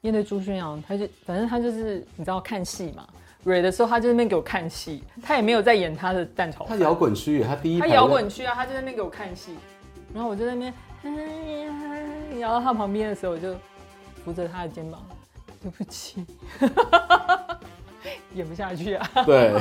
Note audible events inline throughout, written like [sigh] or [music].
面对朱轩阳，他就反正他就是你知道看戏嘛，蕊的时候他就在那边给我看戏，他也没有在演他的蛋炒饭。他摇滚区，他第一他摇滚区啊，他就在那边给我看戏，然后我就在那边，摇到他旁边的时候，我就扶着他的肩膀，对不起，[laughs] 演不下去啊。对。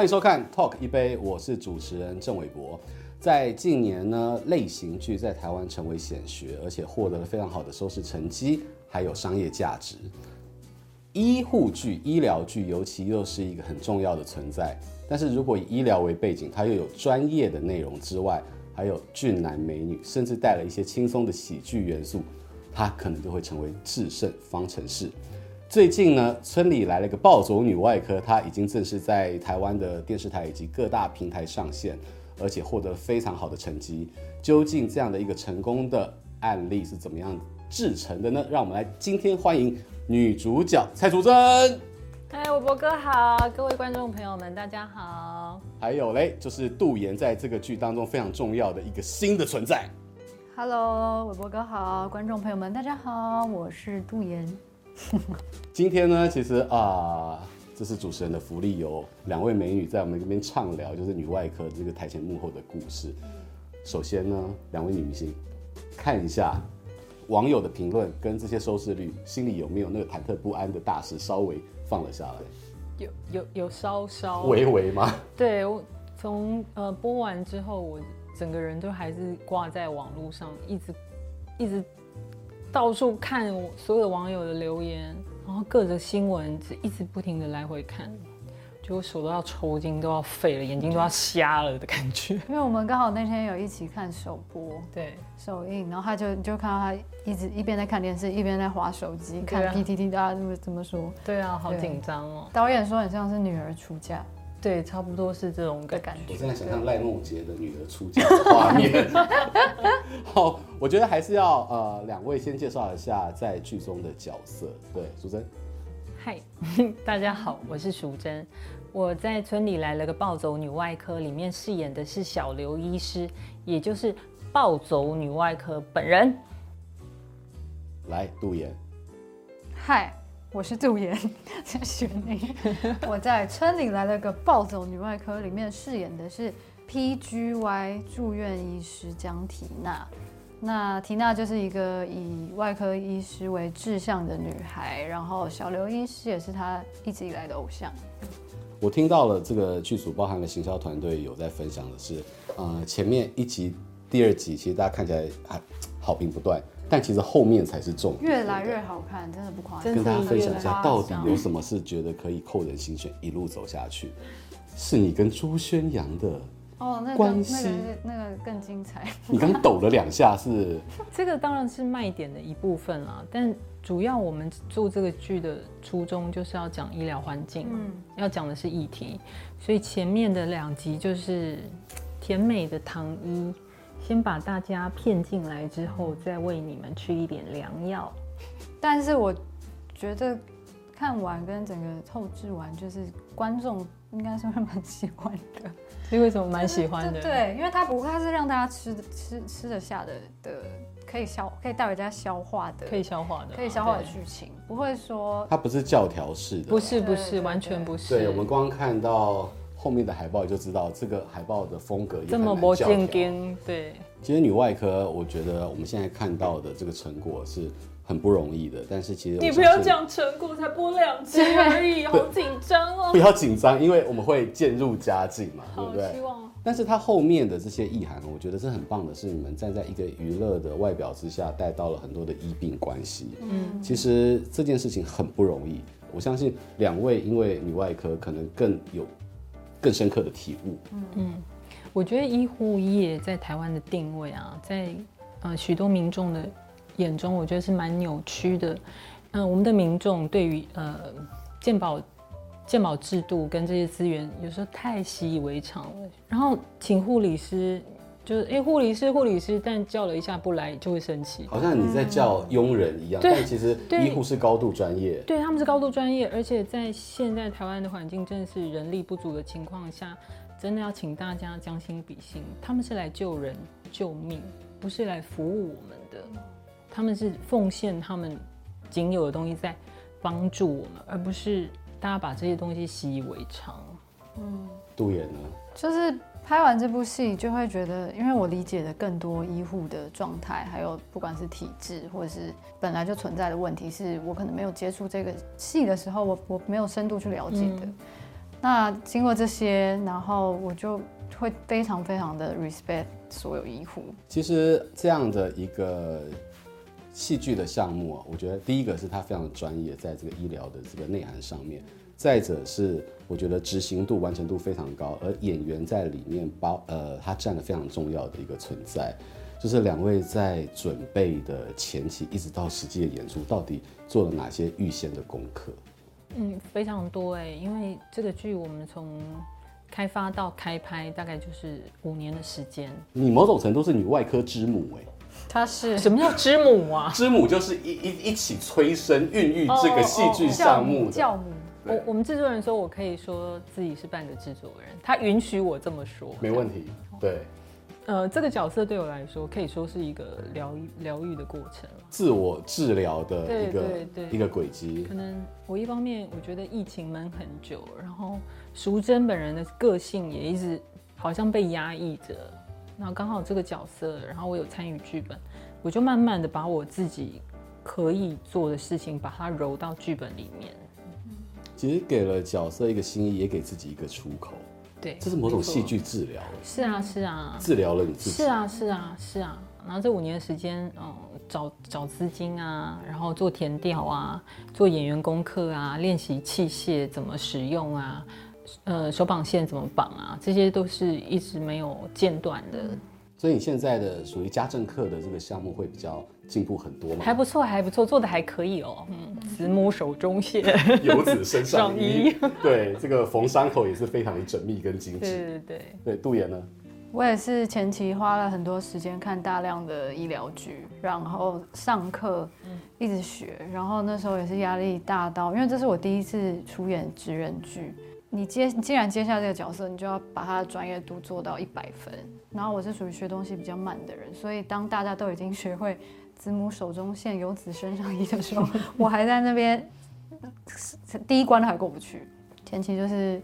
欢迎收看《Talk 一杯》，我是主持人郑伟博。在近年呢，类型剧在台湾成为显学，而且获得了非常好的收视成绩，还有商业价值。医护剧、医疗剧尤其又是一个很重要的存在。但是如果以医疗为背景，它又有专业的内容之外，还有俊男美女，甚至带了一些轻松的喜剧元素，它可能就会成为制胜方程式。最近呢，村里来了个暴走女外科，她已经正式在台湾的电视台以及各大平台上线，而且获得非常好的成绩。究竟这样的一个成功的案例是怎么样制成的呢？让我们来今天欢迎女主角蔡淑臻。嗨，伟博哥好，各位观众朋友们，大家好。还有嘞，就是杜岩在这个剧当中非常重要的一个新的存在。Hello，伟博哥好，观众朋友们大家好，我是杜妍。[laughs] 今天呢，其实啊、呃，这是主持人的福利，有两位美女在我们这边畅聊，就是女外科这个台前幕后的故事。首先呢，两位女明星，看一下网友的评论跟这些收视率，心里有没有那个忐忑不安的大事稍微放了下来？有有有稍稍微微吗？对，我从呃播完之后，我整个人都还是挂在网络上，一直一直。到处看所有网友的留言，然后各个新闻一直不停的来回看，就我手都要抽筋，都要废了，眼睛都要瞎了的感觉。因为我们刚好那天有一起看首播，对，首映，然后他就就看到他一直一边在看电视，一边在划手机看 PTT，大家这么这么说。对啊，好紧张哦。导演说很像是女儿出嫁。对，差不多是这种的感觉。我正在想象赖梦杰的女儿出嫁的画面。[laughs] 好，我觉得还是要呃，两位先介绍一下在剧中的角色。对，淑珍。嗨，[laughs] 大家好，我是淑珍。我在村里来了个暴走女外科，里面饰演的是小刘医师，也就是暴走女外科本人。来，杜妍。嗨。我是杜岩，[laughs] 在选你。[laughs] 我在村里来了个暴走女外科，里面饰演的是 PGY 住院医师江缇娜。那缇娜就是一个以外科医师为志向的女孩，然后小刘医师也是她一直以来的偶像。我听到了这个剧组包含了行销团队有在分享的是，呃，前面一集、第二集其实大家看起来还好评不断。但其实后面才是重点，越来越好看，真的不夸张。跟大家分享一下，到底有什么是觉得可以扣人心弦，一路走下去？是你跟朱宣阳的哦，那个关系，那个那个更精彩。[laughs] 你刚抖了两下，是 [laughs] 这个当然是卖点的一部分啦，但主要我们做这个剧的初衷就是要讲医疗环境，嗯，要讲的是议题，所以前面的两集就是甜美的糖衣。先把大家骗进来之后，再喂你们吃一点良药。但是我觉得看完跟整个透支完，就是观众应该是会蛮喜欢的。你为什么蛮喜欢的？对，因为它不，它是让大家吃吃吃得下的的，可以消可以带回家消化的，可以消化的，可以消化的剧情，不会说它不是教条式的，不是不是，完全不是。对，我们光看到。后面的海报就知道这个海报的风格也这么不正经。对，其实女外科，我觉得我们现在看到的这个成果是很不容易的。但是其实你不要讲成果，才播两集而已，好紧张哦。[laughs] 不要紧张，因为我们会渐入佳境嘛，对不对？希望。但是它后面的这些意涵，我觉得是很棒的，是你们站在一个娱乐的外表之下，带到了很多的医病关系。嗯，其实这件事情很不容易。我相信两位因为女外科可能更有。更深刻的体悟。嗯，我觉得医护业在台湾的定位啊，在呃许多民众的眼中，我觉得是蛮扭曲的。嗯、我们的民众对于呃健保健保制度跟这些资源，有时候太习以为常了。然后请护理师就是哎，护理师，护理师，但叫了一下不来就会生气，好像你在叫佣人一样。对但其实医护是高度专业，对，他们是高度专业，而且在现在台湾的环境真的是人力不足的情况下，真的要请大家将心比心，他们是来救人救命，不是来服务我们的，他们是奉献他们仅有的东西在帮助我们，而不是大家把这些东西习以为常。嗯，杜妍呢？就是拍完这部戏，就会觉得，因为我理解的更多医护的状态，还有不管是体质或者是本来就存在的问题，是我可能没有接触这个戏的时候，我我没有深度去了解的。嗯、那经过这些，然后我就会非常非常的 respect 所有医护。其实这样的一个戏剧的项目啊，我觉得第一个是它非常专业，在这个医疗的这个内涵上面。再者是，我觉得执行度、完成度非常高，而演员在里面包呃，他占了非常重要的一个存在。就是两位在准备的前期，一直到实际的演出，到底做了哪些预先的功课？嗯，非常多哎，因为这个剧我们从开发到开拍，大概就是五年的时间。你某种程度是女外科之母哎，她是什么叫之母啊？[laughs] 之母就是一一一起催生、孕育这个戏剧项目的教母。我我们制作人说，我可以说自己是半个制作人，他允许我这么说，没问题。对，呃，这个角色对我来说，可以说是一个疗愈疗愈的过程，自我治疗的一个一个轨迹。可能我一方面我觉得疫情闷很久，然后淑珍本人的个性也一直好像被压抑着，那刚好这个角色，然后我有参与剧本，我就慢慢的把我自己可以做的事情，把它揉到剧本里面。其实给了角色一个心意，也给自己一个出口。对，这是某种戏剧治疗。是啊，是啊，治疗了你自己。是啊，是啊，是啊。然后这五年的时间，嗯，找找资金啊，然后做填调啊，做演员功课啊，练习器械怎么使用啊，呃，手绑线怎么绑啊，这些都是一直没有间断的。所以你现在的属于家政课的这个项目会比较进步很多吗？还不错，还不错，做的还可以哦。嗯，子母手中线，[laughs] 游子身上衣。[laughs] 对，这个缝伤口也是非常的缜密跟精致。对对对。对，杜妍呢？我也是前期花了很多时间看大量的医疗剧，然后上课，一直学，然后那时候也是压力大到，因为这是我第一次出演职人剧。你接既然接下这个角色，你就要把他的专业度做到一百分。然后我是属于学东西比较慢的人，所以当大家都已经学会子母手中线，游子身上衣的时候，我还在那边第一关都还过不去。前期就是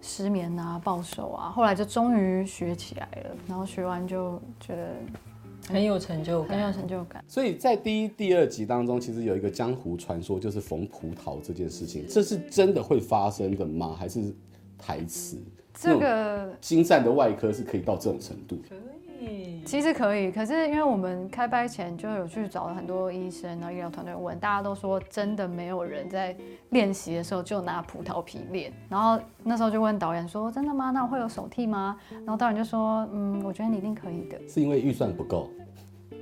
失眠啊、暴瘦啊，后来就终于学起来了。然后学完就觉得。很有成就感，很有成就感。所以在第一、第二集当中，其实有一个江湖传说，就是缝葡萄这件事情，这是真的会发生的吗？还是台词？这个精湛的外科是可以到这种程度？可以，其实可以。可是因为我们开拍前就有去找了很多医生，然后医疗团队问，大家都说真的没有人在练习的时候就拿葡萄皮练。然后那时候就问导演说：“真的吗？那我会有手替吗？”然后导演就说：“嗯，我觉得你一定可以的。”是因为预算不够。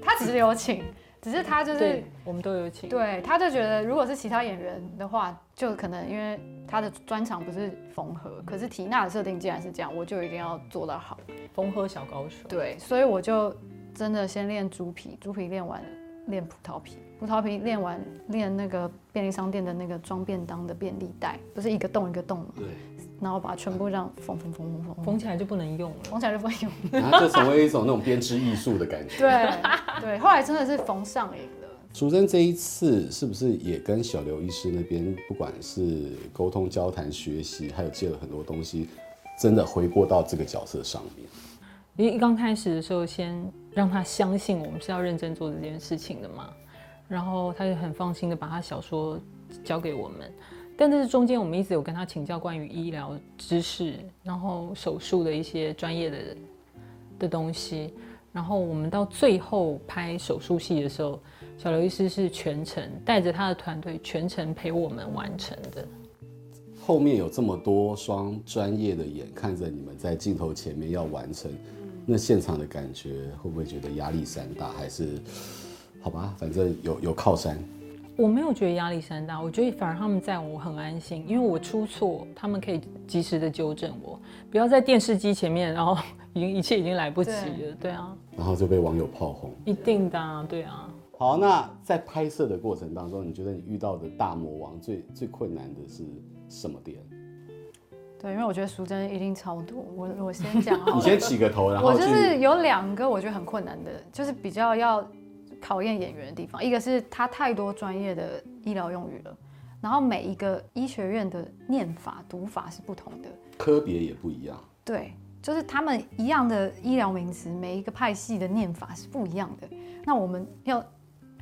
他只是有请，只是他就是我们都有请。对，他就觉得如果是其他演员的话，就可能因为他的专长不是缝合，可是缇娜的设定既然是这样，我就一定要做到好，缝合小高手。对，所以我就真的先练猪皮，猪皮练完练葡萄皮，葡萄皮练完练那个便利商店的那个装便当的便利袋，不是一个洞一个洞吗？对。然后把它全部这样缝缝缝缝缝，缝起来就不能用了，缝起来就不能用，然 [laughs] 后就成为一种那种编织艺术的感觉。对对，后来真的是缝上瘾了。淑珍这一次是不是也跟小刘医师那边，不管是沟通、交谈、学习，还有借了很多东西，真的回过到这个角色上面？因为刚开始的时候，先让他相信我们是要认真做这件事情的嘛，然后他就很放心的把他小说交给我们。但这是中间，我们一直有跟他请教关于医疗知识，然后手术的一些专业的的东西。然后我们到最后拍手术戏的时候，小刘医师是全程带着他的团队全程陪我们完成的。后面有这么多双专业的眼看着你们在镜头前面要完成，那现场的感觉会不会觉得压力山大？还是好吧，反正有有靠山。我没有觉得压力山大，我觉得反而他们在我很安心，因为我出错，他们可以及时的纠正我，不要在电视机前面，然后 [laughs] 已经一切已经来不及了，对，对啊，然后就被网友炮轰，一定的啊，对啊。好，那在拍摄的过程当中，你觉得你遇到的大魔王最最困难的是什么点？对，因为我觉得淑珍一定超多，我我先讲，你先起个头，然后我就是有两个我觉得很困难的，就是比较要。考验演员的地方，一个是他太多专业的医疗用语了，然后每一个医学院的念法、读法是不同的，科别也不一样。对，就是他们一样的医疗名词，每一个派系的念法是不一样的。那我们要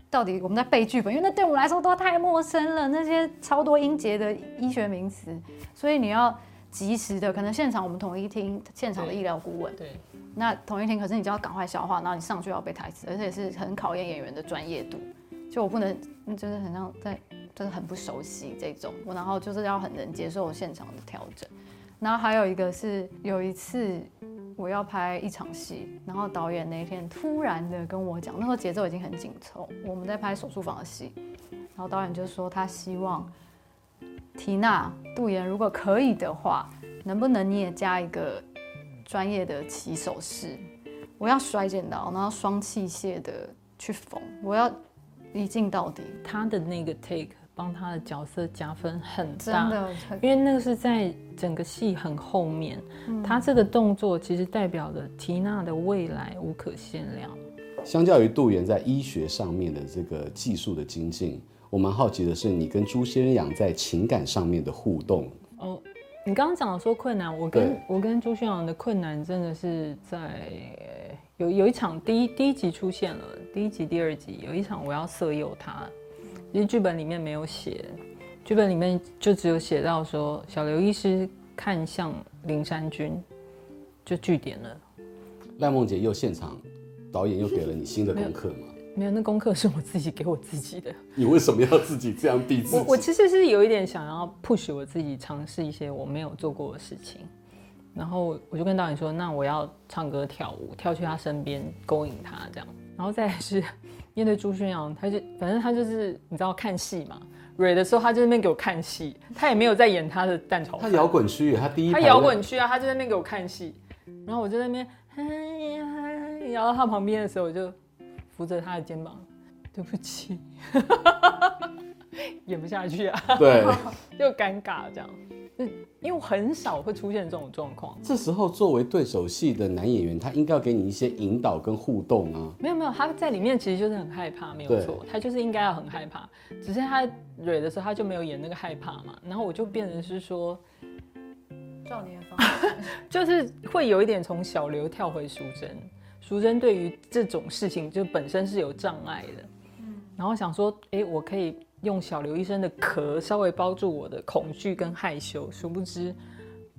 到底我们在背剧本，因为那对我们来说都太陌生了，那些超多音节的医学名词，所以你要及时的，可能现场我们统一听现场的医疗顾问。对。对那统一听，可是你就要赶快消化，然后你上去要背台词，而且是很考验演员的专业度。就我不能，就是很像在，就是很不熟悉这种，我然后就是要很能接受现场的调整。然后还有一个是有一次我要拍一场戏，然后导演那一天突然的跟我讲，那时候节奏已经很紧凑，我们在拍手术房的戏，然后导演就说他希望缇娜、杜岩如果可以的话，能不能你也加一个。专业的起手式，我要摔剪刀，然后双器械的去缝，我要一镜到底。他的那个 take 帮他的角色加分很大，真的，因为那个是在整个戏很后面，嗯、他这个动作其实代表了缇娜的未来无可限量。相较于杜妍在医学上面的这个技术的精进，我蛮好奇的是你跟朱先阳在情感上面的互动。哦。你刚刚讲的说困难，我跟我跟朱轩洋的困难真的是在有有一场第一第一集出现了，第一集第二集有一场我要色诱他，其实剧本里面没有写，剧本里面就只有写到说小刘医师看向林山君，就据点了。赖梦杰又现场，导演又给了你新的功课吗？没有，那功课是我自己给我自己的。你为什么要自己这样逼自己？我我其实是有一点想要 push 我自己，尝试一些我没有做过的事情。然后我就跟导演说：“那我要唱歌跳舞，跳去他身边勾引他这样。”然后再来是 [laughs] 面对朱轩洋，他就反正他就是你知道看戏嘛，蕊的时候他就在那边给我看戏，他也没有在演他的蛋炒饭。他摇滚区，他第一他摇滚区啊，他就在那边给我看戏。然后我就在那边，摇到他旁边的时候，我就。扶着他的肩膀，[laughs] 对不起，演不下去啊，对，[laughs] 又尴尬这样，因为我很少会出现这种状况。这时候作为对手戏的男演员，他应该要给你一些引导跟互动啊。没有没有，他在里面其实就是很害怕，没有错，他就是应该要很害怕，只是他蕊的时候他就没有演那个害怕嘛，然后我就变成是说，照你的方式，[laughs] 就是会有一点从小刘跳回淑珍。淑珍对于这种事情就本身是有障碍的，嗯，然后想说，哎、欸，我可以用小刘医生的壳稍微包住我的恐惧跟害羞，殊不知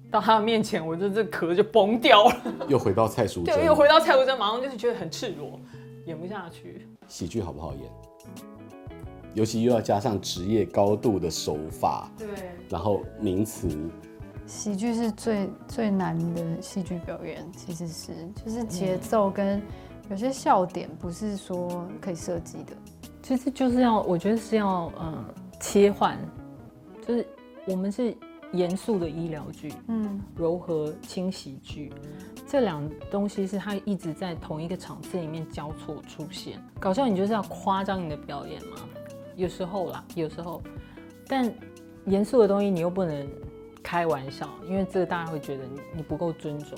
到他的面前，我就这壳就崩掉了。[laughs] 又回到蔡淑珍，[laughs] 对，又回到蔡淑珍，马上就是觉得很赤裸，演不下去。喜剧好不好演？尤其又要加上职业高度的手法，对，然后名词。喜剧是最最难的戏剧表演，其实是就是节奏跟有些笑点不是说可以设计的，其实就是要我觉得是要嗯切换，就是我们是严肃的医疗剧，嗯，柔和轻喜剧，这两东西是它一直在同一个场次里面交错出现。搞笑你就是要夸张你的表演嘛，有时候啦，有时候，但严肃的东西你又不能。开玩笑，因为这个大家会觉得你你不够尊重，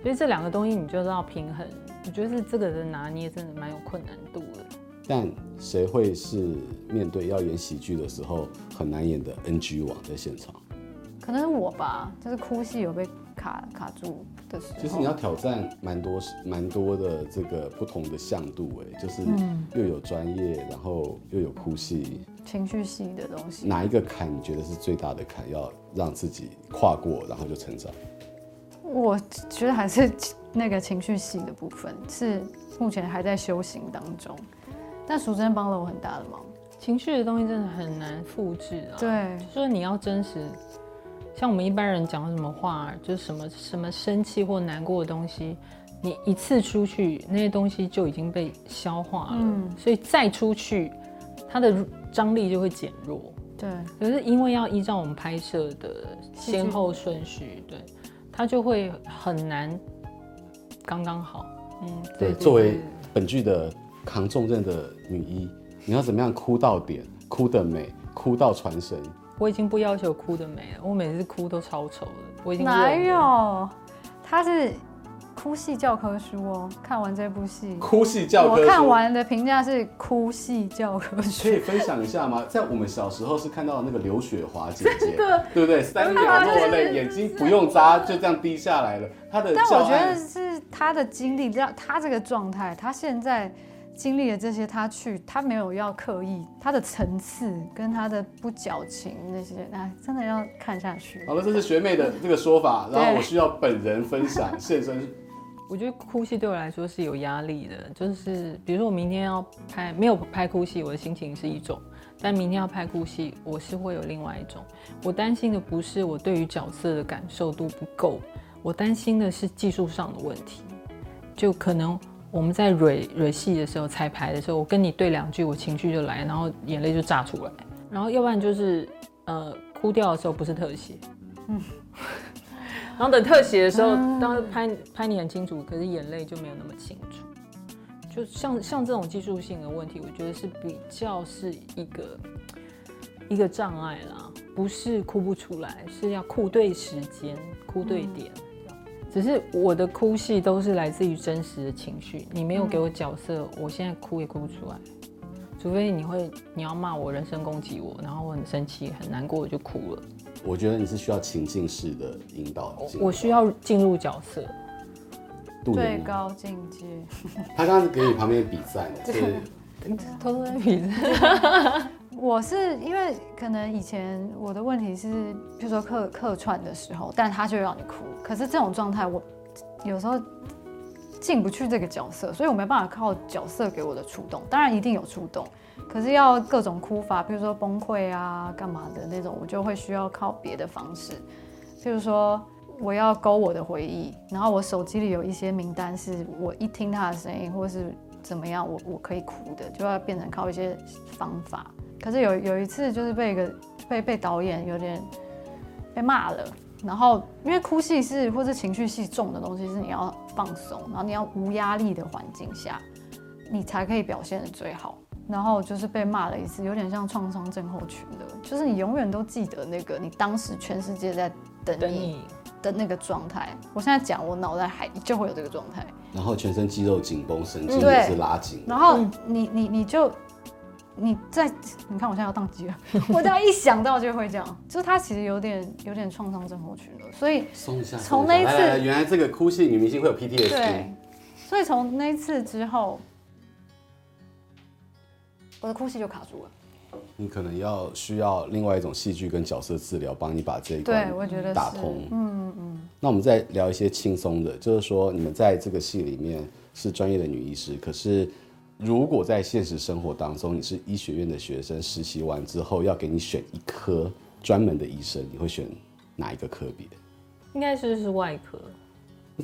所以这两个东西你就是要平衡。我觉得是这个的拿捏真的蛮有困难度的。但谁会是面对要演喜剧的时候很难演的 NG 王在现场？可能是我吧，就是哭戏有被卡卡住的时候。其实你要挑战蛮多蛮多的这个不同的向度，哎，就是又有专业，然后又有哭戏。情绪系的东西，哪一个坎你觉得是最大的坎？要让自己跨过，然后就成长？我觉得还是那个情绪系的部分是目前还在修行当中。但淑珍帮了我很大的忙。情绪的东西真的很难复制啊。对，就是说你要真实，像我们一般人讲什么话，就是什么什么生气或难过的东西，你一次出去，那些东西就已经被消化了。嗯，所以再出去。它的张力就会减弱。对，可是因为要依照我们拍摄的先后顺序，对，它就会很难刚刚好。嗯，对。作为本剧的扛重任的女一，你要怎么样哭到点，哭得美，哭到传神？我已经不要求哭得美了，我每次哭都超丑的。我已经哪有？他是。哭戏教科书哦，看完这部戏，哭戏教科书，我看完的评价是哭戏教科书。可以分享一下吗？在我们小时候是看到那个刘雪华姐姐，[laughs] 对不对？三秒落泪，眼睛不用眨，就这样滴下来了。她的，但我觉得是她的经历，让她这个状态，她现在经历了这些，他去，他没有要刻意，他的层次跟他的不矫情那些，哎，真的要看下去。好了，这是学妹的这个说法，然后我需要本人分享现身。我觉得哭戏对我来说是有压力的，就是比如说我明天要拍，没有拍哭戏，我的心情是一种；但明天要拍哭戏，我是会有另外一种。我担心的不是我对于角色的感受度不够，我担心的是技术上的问题。就可能我们在蕊蕊戏的时候，彩排的时候，我跟你对两句，我情绪就来，然后眼泪就炸出来，然后要不然就是呃哭掉的时候不是特写，嗯。然后等特写的时候，当时拍拍你很清楚，可是眼泪就没有那么清楚。就像像这种技术性的问题，我觉得是比较是一个一个障碍啦，不是哭不出来，是要哭对时间、哭对点。只是我的哭戏都是来自于真实的情绪，你没有给我角色，我现在哭也哭不出来。除非你会你要骂我、人身攻击我，然后我很生气、很难过，我就哭了。我觉得你是需要情境式的引导，我需要进入角色，最高境界。他刚刚给你旁边比赛，是 [laughs] 偷偷在比赛。[laughs] 我是因为可能以前我的问题是，比如说客客串的时候，但他就让你哭。可是这种状态，我有时候进不去这个角色，所以我没办法靠角色给我的触动。当然一定有触动。可是要各种哭法，比如说崩溃啊、干嘛的那种，我就会需要靠别的方式。譬如说，我要勾我的回忆，然后我手机里有一些名单，是我一听他的声音，或是怎么样，我我可以哭的，就要变成靠一些方法。可是有有一次，就是被一个被被导演有点被骂了，然后因为哭戏是或是情绪戏重的东西，是你要放松，然后你要无压力的环境下，你才可以表现的最好。然后就是被骂了一次，有点像创伤症候群的，就是你永远都记得那个你当时全世界在等你的那个状态。我现在讲，我脑袋还就会有这个状态，然后全身肌肉紧绷，神经也是拉紧。然后你你你就你在你看我现在要宕机了，[laughs] 我只要一想到就会这样，就是他其实有点有点创伤症候群了。所以松一下，从那一次原来这个哭戏女明星会有 PTSD。对，所以从那一次之后。我的哭戏就卡住了，你可能要需要另外一种戏剧跟角色治疗，帮你把这一关对，我觉得打通。嗯嗯嗯。那我们再聊一些轻松的，就是说你们在这个戏里面是专业的女医师，可是如果在现实生活当中你是医学院的学生，实习完之后要给你选一科专门的医生，你会选哪一个科别？应该是是外科。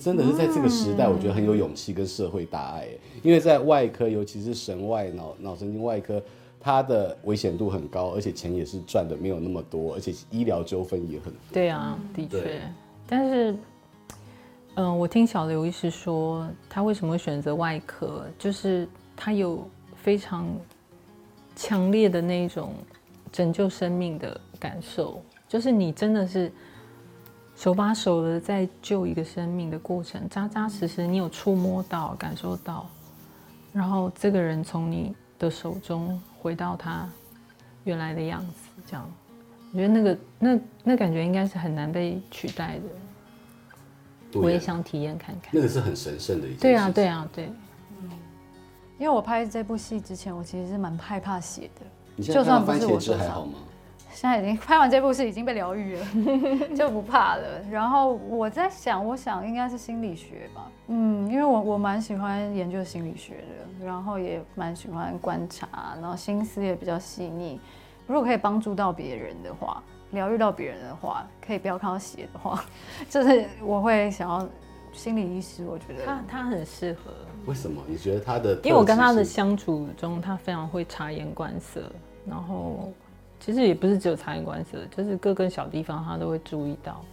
真的是在这个时代，我觉得很有勇气跟社会大爱，因为在外科，尤其是神外脑脑神经外科，它的危险度很高，而且钱也是赚的没有那么多，而且医疗纠纷也很多。对啊，的确。但是，嗯，我听小刘医师说，他为什么会选择外科，就是他有非常强烈的那种拯救生命的感受，就是你真的是。手把手的在救一个生命的过程，扎扎实实，你有触摸到、感受到，然后这个人从你的手中回到他原来的样子，这样，我觉得那个那那感觉应该是很难被取代的。我也想体验看看。那个是很神圣的一件事。对啊，对啊，对。嗯，因为我拍这部戏之前，我其实是蛮害怕血的。你现在看番茄汁还好吗？现在已经拍完这部戏，已经被疗愈了，[laughs] 就不怕了。然后我在想，我想应该是心理学吧，嗯，因为我我蛮喜欢研究心理学的，然后也蛮喜欢观察，然后心思也比较细腻。如果可以帮助到别人的话，疗愈到别人的话，可以不要看到血的话，[laughs] 就是我会想要心理医师。我觉得他他很适合。为什么？你觉得他的？因为我跟他的相处中，他非常会察言观色。然后其实也不是只有察言观色，就是各个小地方他都会注意到。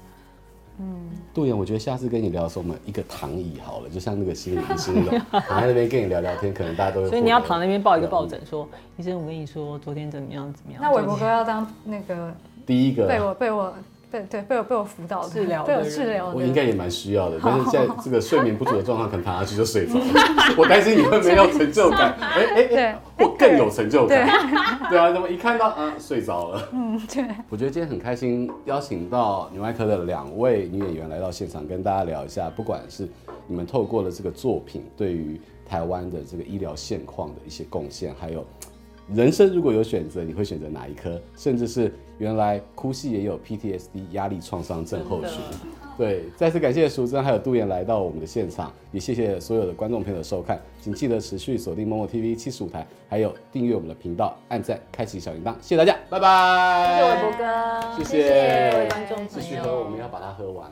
嗯，杜岩，我觉得下次跟你聊的时候，我们一个躺椅好了，就像那个心理医生那种，[laughs] 躺在那边跟你聊聊天，可能大家都会。所以你要躺在那边抱一个抱枕，说医生，我跟你说昨天怎么样怎么样。那韦伯哥要当那个第一个被我被我。对对，被我被我辅导治疗，被我治疗，我应该也蛮需要的。但是在这个睡眠不足的状况，可能躺下去就睡着了。[laughs] 我担心你会没有成就感。[laughs] 哎哎哎，我更有成就感。[laughs] 对啊，怎么一看到啊睡着了？嗯，对。我觉得今天很开心，邀请到女外科的两位女演员来到现场，跟大家聊一下，不管是你们透过了这个作品，对于台湾的这个医疗现况的一些贡献，还有。人生如果有选择，你会选择哪一科？甚至是原来哭戏也有 PTSD 压力创伤症候群。对，再次感谢淑珍还有杜岩来到我们的现场，也谢谢所有的观众朋友的收看，请记得持续锁定 MOMO TV 七十五台，还有订阅我们的频道，按赞，开启小铃铛，谢谢大家，拜拜。谢谢伟博哥，谢谢，谢谢各位观众朋友，继续喝，我们要把它喝完。